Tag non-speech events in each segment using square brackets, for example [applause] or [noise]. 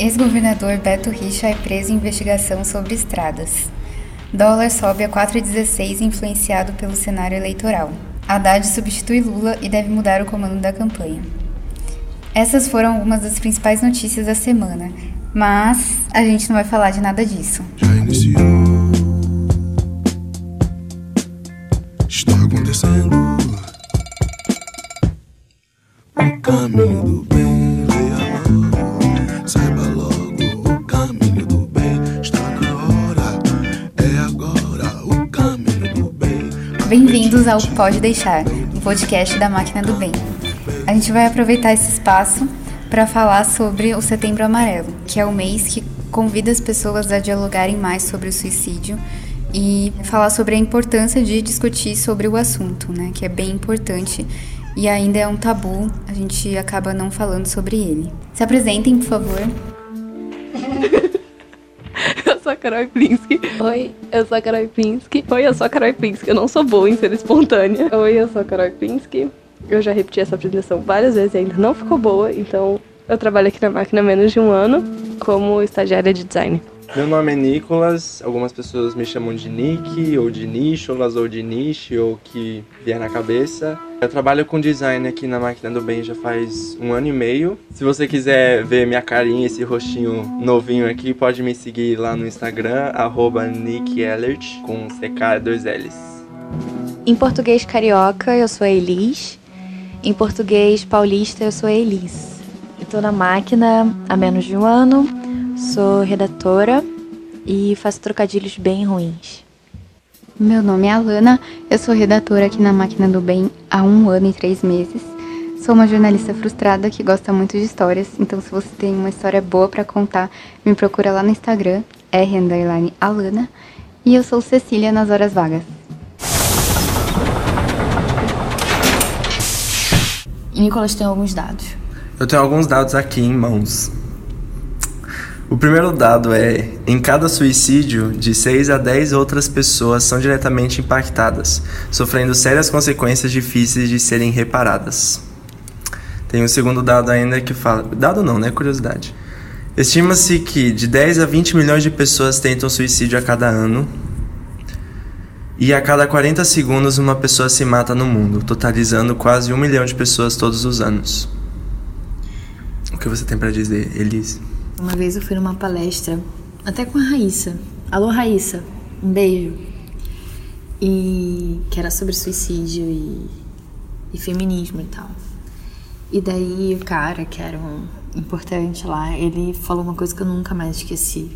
Ex-governador Beto Richa é preso em investigação sobre estradas. Dólar sobe a 4,16 influenciado pelo cenário eleitoral. Haddad substitui Lula e deve mudar o comando da campanha. Essas foram algumas das principais notícias da semana, mas a gente não vai falar de nada disso. Já iniciou. Está acontecendo. O caminho do Bem-vindos ao Pode Deixar, o podcast da Máquina do Bem. A gente vai aproveitar esse espaço para falar sobre o Setembro Amarelo, que é o mês que convida as pessoas a dialogarem mais sobre o suicídio e falar sobre a importância de discutir sobre o assunto, né, que é bem importante e ainda é um tabu, a gente acaba não falando sobre ele. Se apresentem, por favor. [laughs] Eu sou a Carol Plinsky. Oi, eu sou a Carol Plinsky. Oi, eu sou a Carol Plinsky. Eu não sou boa em ser espontânea. Oi, eu sou a Carol Plinsky. Eu já repeti essa apresentação várias vezes e ainda não ficou boa, então eu trabalho aqui na máquina há menos de um ano como estagiária de design. Meu nome é Nicolas, algumas pessoas me chamam de Nick, ou de Nicholas, ou de Niche, ou que vier na cabeça. Eu trabalho com design aqui na Máquina do Bem já faz um ano e meio. Se você quiser ver minha carinha, esse rostinho novinho aqui, pode me seguir lá no Instagram, arroba NickEllert, com CK e dois L's. Em português carioca, eu sou a Elis. Em português paulista, eu sou a Elis. Estou na máquina há menos de um ano, sou redatora e faço trocadilhos bem ruins. Meu nome é Alana, eu sou redatora aqui na Máquina do Bem há um ano e três meses. Sou uma jornalista frustrada que gosta muito de histórias, então se você tem uma história boa para contar, me procura lá no Instagram, r Alana, e eu sou Cecília nas horas vagas. E Nicolas tem alguns dados. Eu tenho alguns dados aqui em mãos. O primeiro dado é: em cada suicídio, de 6 a 10 outras pessoas são diretamente impactadas, sofrendo sérias consequências difíceis de serem reparadas. Tem um segundo dado ainda que fala. Dado não, né? Curiosidade. Estima-se que de 10 a 20 milhões de pessoas tentam suicídio a cada ano. E a cada 40 segundos uma pessoa se mata no mundo, totalizando quase um milhão de pessoas todos os anos. O que você tem para dizer, Elise? Uma vez eu fui numa palestra, até com a Raíssa. Alô, Raíssa, um beijo. E que era sobre suicídio e, e feminismo e tal. E daí o cara, que era um importante lá, ele falou uma coisa que eu nunca mais esqueci.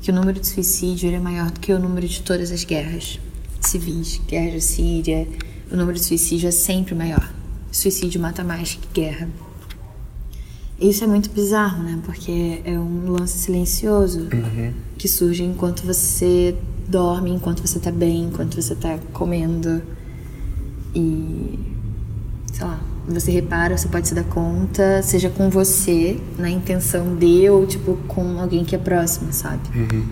Que o número de suicídio é maior do que o número de todas as guerras civis, guerra da Síria. O número de suicídio é sempre maior. Suicídio mata mais que guerra. Isso é muito bizarro, né? Porque é um lance silencioso Uhum. que surge enquanto você dorme, enquanto você tá bem, enquanto você tá comendo. E. sei lá, você repara, você pode se dar conta, seja com você, na intenção de, ou tipo com alguém que é próximo, sabe? Uhum.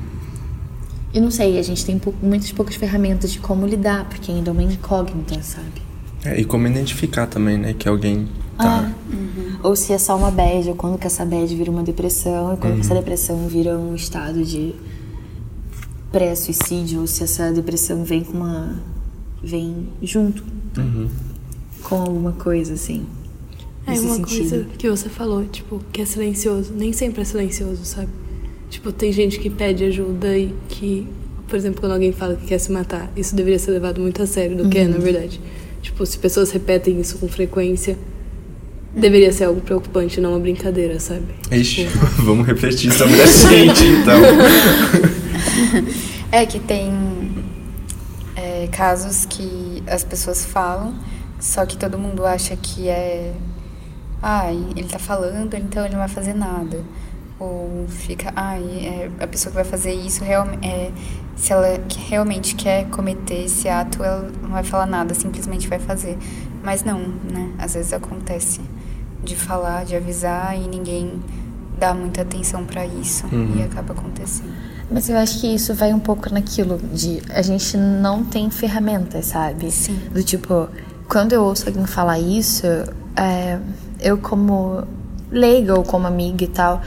Eu não sei, a gente tem pou- muitas poucas ferramentas de como lidar, porque ainda é uma incógnita, sabe? É, e como identificar também, né? Que alguém tá. Ou se é só uma bad, ou quando que essa bad vira uma depressão, e quando que essa depressão vira um estado de pré-suicídio, ou se essa depressão vem com uma. vem junto Uhum. com alguma coisa, assim. É nesse uma sentido. coisa que você falou, tipo, que é silencioso. Nem sempre é silencioso, sabe? Tipo, tem gente que pede ajuda e que, por exemplo, quando alguém fala que quer se matar, isso deveria ser levado muito a sério do que é, na verdade. Tipo, se pessoas repetem isso com frequência, deveria ser algo preocupante, não uma brincadeira, sabe? Ixi, Tipo, [laughs] vamos refletir sobre a gente, então. [laughs] É que tem é, casos que as pessoas falam, só que todo mundo acha que é. Ai, ele tá falando, então ele não vai fazer nada. Ou fica, ai, é, a pessoa que vai fazer isso, real, é, se ela realmente quer cometer esse ato, ela não vai falar nada, simplesmente vai fazer. Mas não, né? Às vezes acontece de falar, de avisar e ninguém dá muita atenção pra isso e acaba acontecendo. Mas eu acho que isso vai um pouco naquilo de a gente não tem ferramentas, sabe? Sim. Do tipo, quando eu ouço alguém falar isso, é, eu como leiga ou como amiga e tal,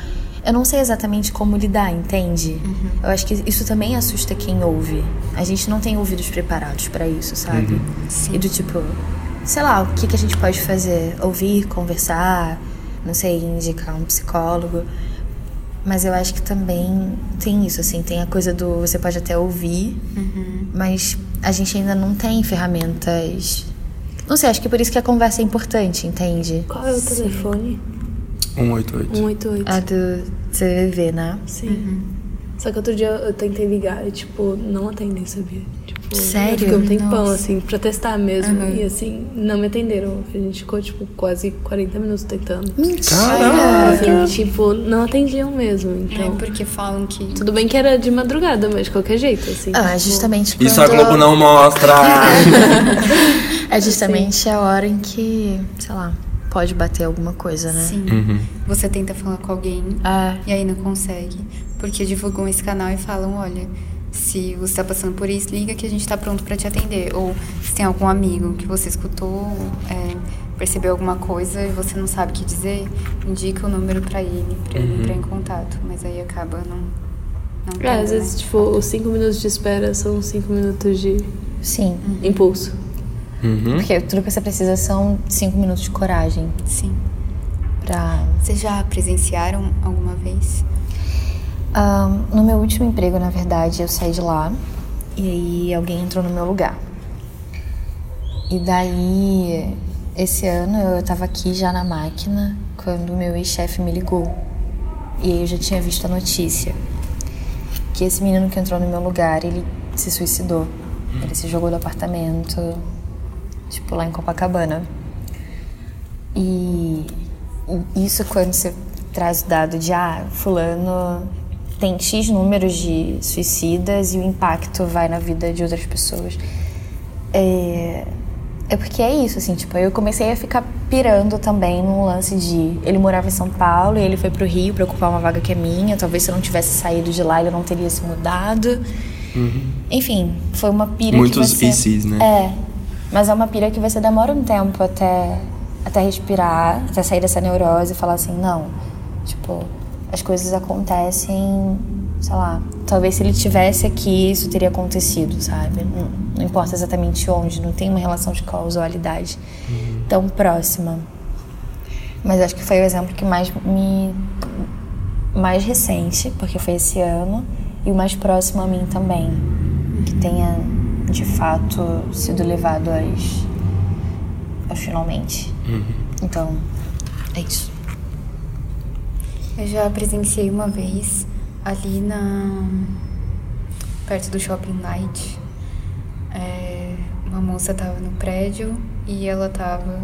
Eu não sei exatamente como lidar, entende? Eu acho que isso também assusta quem ouve. A gente não tem ouvidos preparados pra isso, sabe? E do tipo, sei lá, o que, que a gente pode fazer? Ouvir, conversar, não sei, indicar um psicólogo. Mas eu acho que também tem isso, assim, tem a coisa do você pode até ouvir, mas a gente ainda não tem ferramentas. Não sei, acho que por isso que a conversa é importante, entende? Qual é o telefone? 188. 188. A do CVV, né? Sim. Só que outro dia eu tentei ligar e, tipo, não atendem, sabia? Tipo, Sério? Eu fiquei um tempão, Nossa. assim, pra testar mesmo. E, assim, não me atenderam. A gente ficou, tipo, quase 40 minutos tentando. Caraca! Assim, tipo, não atendiam mesmo. É Então, porque falam que. tudo bem que era de madrugada, mas de qualquer jeito, assim. Ah, é tipo, justamente Isso a quando- Globo não mostra! [laughs] É justamente a hora em que, sei lá, pode bater alguma coisa, né? Sim. Você tenta falar com alguém É. e aí não consegue. Porque divulgam esse canal e falam, olha, se você tá passando por isso, liga que a gente tá pronto pra te atender. Ou se tem algum amigo que você escutou, é, percebeu alguma coisa e você não sabe o que dizer, indica o número pra ele, pra ele entrar em contato. Mas aí acaba não. não É, às vezes, né? tipo, os 5 minutos de espera são 5 minutos de Sim. impulso. Uhum. Porque tudo que você precisa são cinco minutos de coragem Sim. pra. Vocês já presenciaram alguma vez? Ahn, no meu último emprego, na verdade, eu saí de lá e aí alguém entrou no meu lugar. E daí, esse ano eu tava aqui já na máquina quando meu ex-chefe me ligou. E aí eu já tinha visto a notícia que esse menino que entrou no meu lugar, ele se suicidou. Ele se jogou do apartamento, tipo lá em Copacabana. E e isso quando você traz o dado de ah, fulano tem X números de suicidas e o impacto vai na vida de outras pessoas. É, é porque é isso, assim, tipo, eu comecei a ficar pirando também num lance de ele morava em São Paulo e ele foi pro Rio pra ocupar uma vaga que é minha. Talvez se eu não tivesse saído de lá, ele não teria se mudado. Enfim, foi uma pira Muitos que você... ICs, né? É, mas é uma pira que você demora um tempo até, até respirar, até sair dessa neurose e falar assim, não, tipo, as coisas acontecem, sei lá, talvez se ele tivesse aqui isso teria acontecido, sabe? Não, não importa exatamente onde, não tem uma relação de causalidade tão próxima. Mas acho que foi o exemplo que mais me mais recente, porque foi esse ano, e o mais próximo a mim também, que tenha de fato sido levado aos, aos finalmente. Então, é isso. Eu já presenciei uma vez ali na. perto do shopping light. É, uma moça tava no prédio e ela tava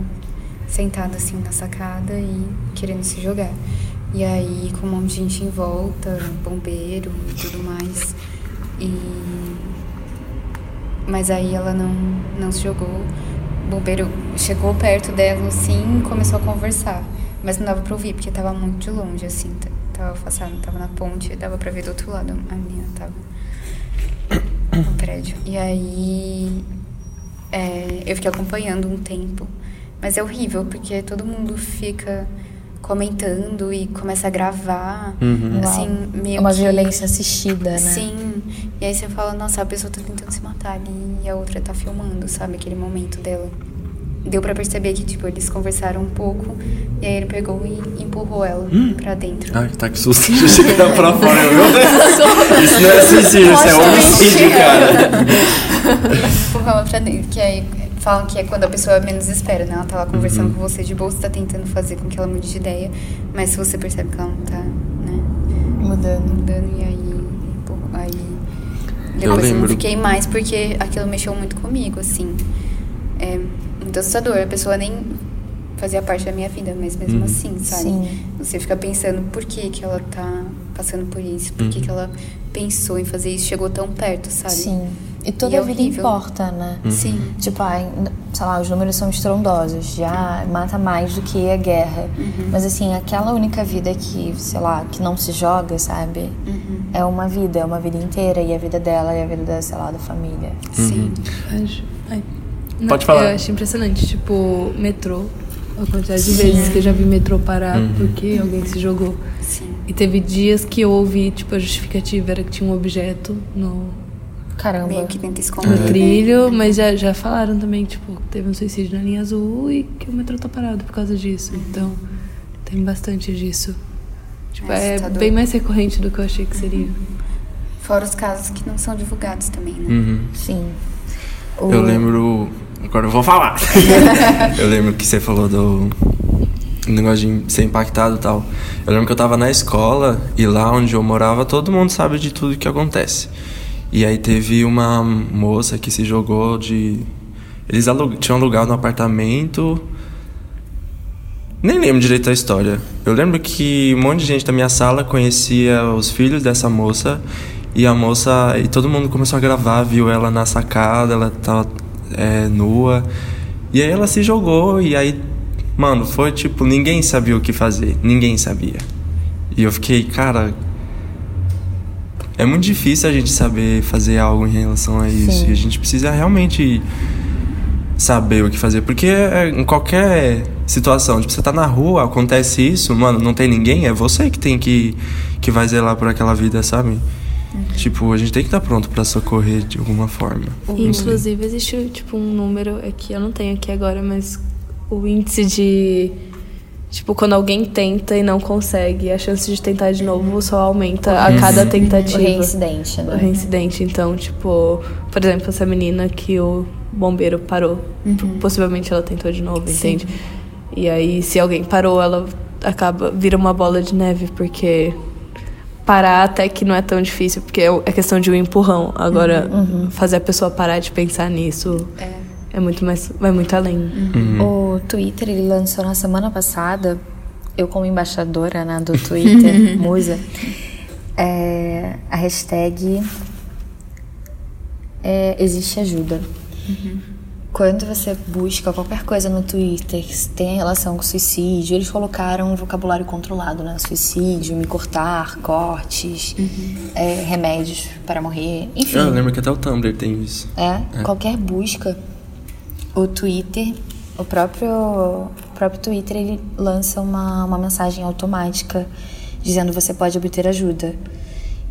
sentada assim na sacada e querendo se jogar. E aí com um monte de gente em volta, bombeiro e tudo mais. E. Mas aí ela não, não se jogou. O bombeiro chegou perto dela assim e começou a conversar. Mas não dava pra ouvir, porque tava muito de longe, assim. Tava afastado, tava na ponte, dava pra ver do outro lado. A menina tava no [coughs] prédio. E aí é, eu fiquei acompanhando um tempo. Mas é horrível, porque todo mundo fica comentando e começa a gravar. Assim, meio uma que- violência assistida, né? Sim. E aí você fala, nossa, a pessoa tá tentando se matar ali e a outra tá filmando, sabe? Aquele momento dela. Deu pra perceber que, tipo, eles conversaram um pouco e aí ele pegou e empurrou ela pra dentro. Ai, tá que susto. [laughs] Deixa eu chegar pra [laughs] fora, meu. Isso não é suicídio, isso é homicídio, cara. [laughs] empurrou ela pra dentro. Que aí falam que é quando a pessoa menos espera, né? Ela tá lá conversando com você de boa, você tá tentando fazer com que ela mude de ideia, mas se você percebe que ela não tá, né? Mudando. mudando e aí, pô, aí depois eu, não lembro. fiquei mais porque aquilo mexeu muito comigo, assim. É muito assustador, a pessoa nem fazia parte da minha vida, mas mesmo assim, sabe? Sim. Você fica pensando por que que ela tá passando por isso, por que que ela pensou em fazer isso, chegou tão perto, sabe? Sim. E toda E é a vida horrível. importa, né? Sim. Tipo, ai, sei lá, os números são estrondosos, já mata mais do que a guerra. Mas assim, aquela única vida que, sei lá, que não se joga, sabe? É uma vida, é uma vida inteira. E a vida dela e a vida, da, sei lá, da família. Sim. Acho. Ai. Não, Pode falar. Eu acho impressionante, tipo, metrô. A quantidade de vezes que eu já vi metrô parar porque alguém se jogou. Sim. E teve dias que eu ouvi, tipo, a justificativa era que tinha um objeto no, Caramba. Meio que tenta no esconder. né? trilho, mas já, já falaram também, tipo, que teve um suicídio na linha azul e que o metrô tá parado por causa disso. Então, tem bastante disso. Tipo, É é bem mais recorrente do que eu achei que seria. Fora os casos que não são divulgados também, né? Uhum. Sim. O- Eu lembro. Agora eu vou falar. [laughs] eu lembro que você falou do negócio de ser impactado e tal. Eu lembro que eu tava na escola e lá onde eu morava todo mundo sabe de tudo que acontece. E aí teve uma moça que se jogou de. Eles alu- tinham alugado um apartamento. Nem lembro direito a história. Eu lembro que um monte de gente da minha sala conhecia os filhos dessa moça e a moça e todo mundo começou a gravar, viu ela na sacada, ela tava é, nua e aí ela se jogou e aí, mano, foi tipo ninguém sabia o que fazer, ninguém sabia. E eu fiquei, cara, é muito difícil a gente saber fazer algo em relação a isso. Sim. E a gente precisa realmente saber o que fazer. Porque é, em qualquer situação, tipo, você tá na rua, acontece isso, mano, não tem ninguém, é você que tem que, que vai zelar por aquela vida, sabe? Tipo, a gente tem que estar pronto pra socorrer de alguma forma. Inclusive, existe tipo um número, é que eu não tenho aqui agora, mas o índice de. Tipo, quando alguém tenta e não consegue, a chance de tentar de novo só aumenta a cada O tentativa. reincidente, O né? reincidente. Então, tipo, por exemplo, essa menina que o bombeiro parou, possivelmente ela tentou de novo, entende? E aí, se alguém parou, ela acaba vira uma bola de neve, porque parar até que não é tão difícil, porque é é questão de um empurrão. Agora, fazer a pessoa parar de pensar nisso é, muito mais, vai muito além. O Twitter, ele lançou na semana passada, eu como embaixadora né, do Twitter, [laughs] musa, é, a hashtag é, existe ajuda. Quando você busca qualquer coisa no Twitter que tem relação com suicídio, eles colocaram um vocabulário controlado, né? Suicídio, me cortar, cortes, é, remédios para morrer, enfim. Eu lembro que até o Tumblr tem isso. É, qualquer busca, o Twitter, o próprio, o próprio Twitter, ele lança uma, uma mensagem automática dizendo você pode obter ajuda.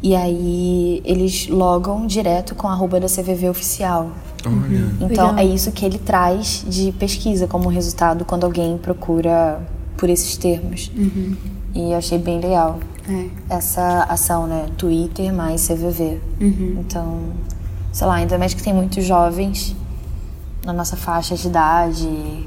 E aí eles logam direto com a arroba da CVV oficial. Olha. Então Legal. é isso que ele traz de pesquisa como resultado quando alguém procura por esses termos. E eu achei bem legal É. essa ação, né? Twitter mais CVV. Então, sei lá, ainda mais que tem muitos jovens na nossa faixa de idade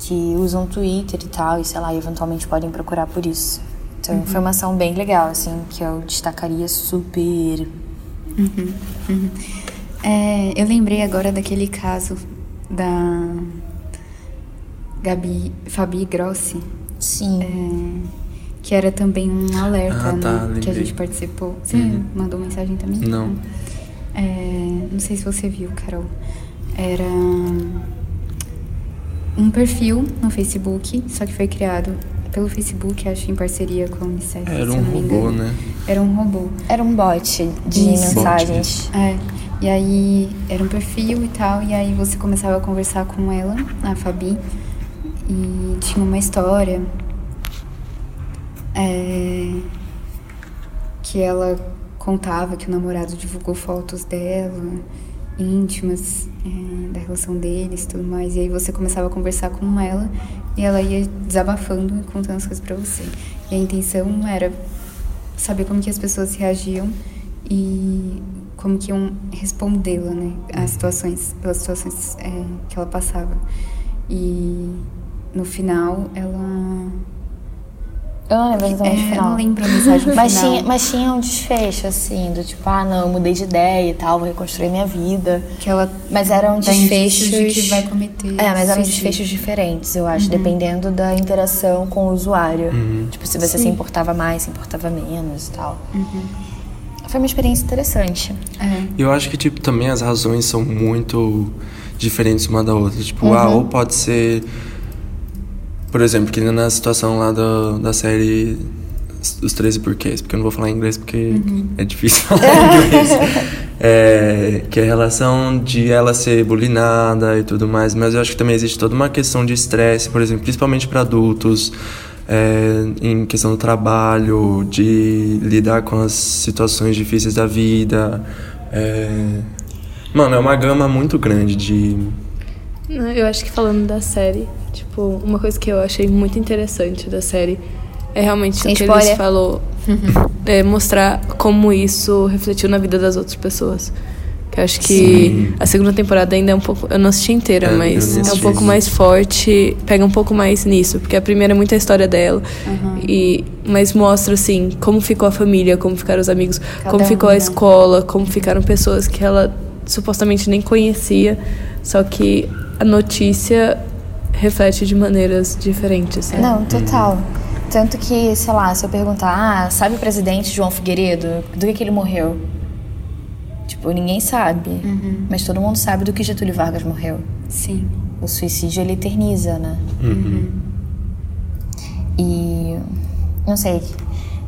que usam Twitter e tal, e sei lá, eventualmente podem procurar por isso. Então, foi uma ação bem legal, assim, que eu destacaria super. É, eu lembrei agora daquele caso da Gabi, Fabi Grossi, Sim. é, que era também um alerta, Ah, tá, né? Que a gente participou. Você Uhum. mandou mensagem também? Não. É, não sei se você viu, Carol. Era um perfil no Facebook, só que foi criado pelo Facebook, acho, em parceria com a Unicef. Era um robô, né? Era um robô. Era um bot de Isso. mensagens. É, e aí era um perfil e tal, e aí você começava a conversar com ela, a Fabi, e tinha uma história é, que ela contava que o namorado divulgou fotos dela, íntimas, é, da relação deles e tudo mais, e aí você começava a conversar com ela e ela ia desabafando e contando as coisas pra você. E a intenção era saber como que as pessoas reagiam e como que iam respondê-la, né, às situações, pelas situações é, que ela passava. E no final ela Eu não lembro exatamente o é, eu final. não lembro a mensagem Mas final. tinha, mas tinha um desfecho, assim, do tipo, ah, não, eu mudei de ideia e tal, vou reconstruir minha vida. que ela Mas eram desfechos. de que vai cometer É, mas eram desfechos diferentes, eu acho, dependendo da interação com o usuário. Tipo, se você se importava mais, se importava menos e tal. Foi uma experiência interessante. É. E eu acho que, tipo, também as razões são muito diferentes uma da outra. Tipo, ah, ou pode ser... Por exemplo, que na situação lá da, da série Os 13 Porquês, porque eu não vou falar em inglês porque é difícil [laughs] falar em inglês. É, que é a relação de ela ser bulinada e tudo mais. Mas eu acho que também existe toda uma questão de estresse, por exemplo, principalmente para adultos. é, em questão do trabalho, de lidar com as situações difíceis da vida. é, Mano, é uma gama muito grande de. Eu acho que falando da série, tipo, uma coisa que eu achei muito interessante da série é realmente Sem o que spoiler. eles falou, é mostrar como isso refletiu na vida das outras pessoas. Que eu acho que Sim. a segunda temporada ainda é um pouco, eu não assisti inteira, É, mas é um pouco mais forte, pega um pouco mais nisso, porque a primeira é muito a história dela, e mas mostra assim como ficou a família, como ficaram os amigos, como um, ficou a né? escola, como ficaram pessoas que ela supostamente nem conhecia, só que a notícia reflete de maneiras diferentes. sabe? Não, total. Tanto que, sei lá, se eu perguntar, ah, sabe o presidente João Figueiredo? Do que, que ele morreu? Tipo, ninguém sabe. Mas todo mundo sabe do que Getúlio Vargas morreu. Sim. O suicídio, ele eterniza, né? E. Não sei.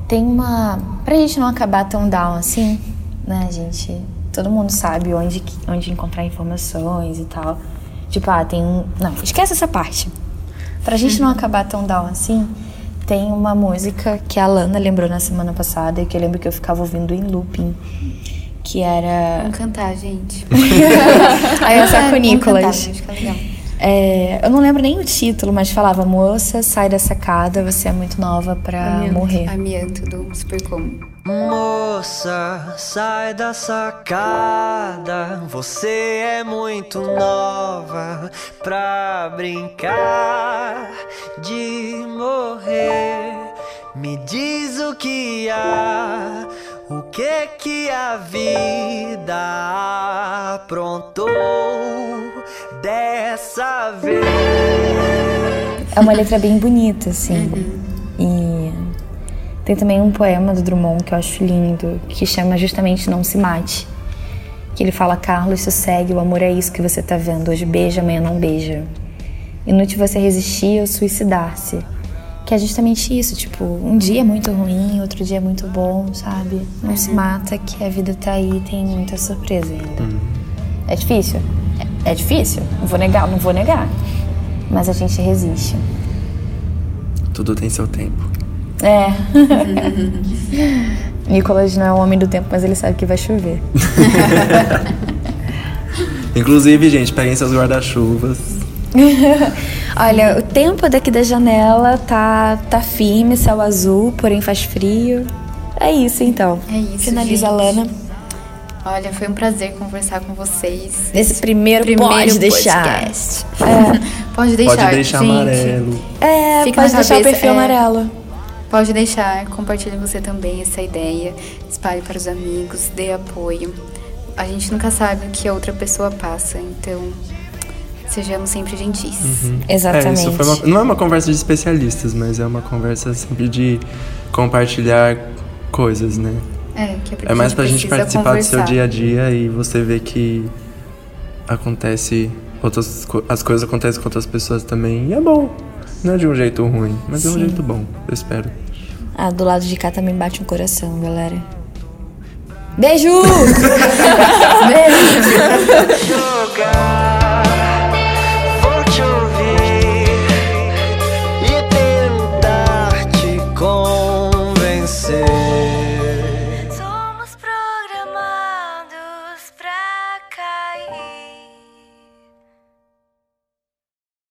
Tem uma. Pra gente não acabar tão down assim, né, gente? Todo mundo sabe onde, onde encontrar informações e tal. Tipo, ah, tem um. Não, esquece essa parte. Pra gente não acabar tão down assim, tem uma música que a Lana lembrou na semana passada e que eu lembro que eu ficava ouvindo em looping. Que era. Vamos cantar, gente. [laughs] Aí eu É, saco vamos Nicolas. cantar, gente, fica legal. É, eu não lembro nem o título, mas falava: Moça, sai da sacada, você é muito nova pra Amianto. morrer. Amianto do Super Combo. Moça, sai da sacada. Você é muito nova pra brincar de morrer. Me diz o que há, o que que a vida aprontou dessa vez. É uma letra bem bonita, assim. E tem também um poema do Drummond que eu acho lindo, que chama justamente Não Se Mate. Que ele fala, Carlos, sossegue, o amor é isso que você tá vendo. Hoje beija, amanhã não beija. Inútil você resistir ou suicidar-se. Que é justamente isso, tipo, um dia é muito ruim, outro dia é muito bom, sabe? Não se mata, que a vida tá aí, tem muita surpresa ainda. É difícil? É, difícil, não vou negar, não vou negar. Mas a gente resiste. Tudo tem seu tempo. É. [laughs] Nicolas não é o homem do tempo, mas ele sabe que vai chover. [laughs] Inclusive, gente, peguem seus guarda-chuvas. [laughs] Olha, o tempo daqui da janela tá, tá firme, céu azul, porém faz frio. É isso então. É isso, Finaliza a gente. Lana. Olha, foi um prazer conversar com vocês. Nesse primeiro, pode deixar. podcast. Pode deixar, Pode deixar gente. amarelo. É, Fica pode deixar o perfil é. amarelo. Pode deixar, compartilhe você também essa ideia, espalhe para os amigos, dê apoio. A gente nunca sabe o que a outra pessoa passa, então sejamos sempre gentis. Exatamente. É, isso foi uma- não é uma conversa de especialistas, mas é uma conversa sempre de compartilhar coisas, né? É, que É mais pra gente participar do seu conversar. dia a dia e você ver que acontece outras as coisas acontecem com outras pessoas também. E é bom. Não é de um jeito ruim, mas é um Sim. jeito bom, eu espero. Ah, do lado de cá também bate um coração, galera. Beijo! [laughs] Jogar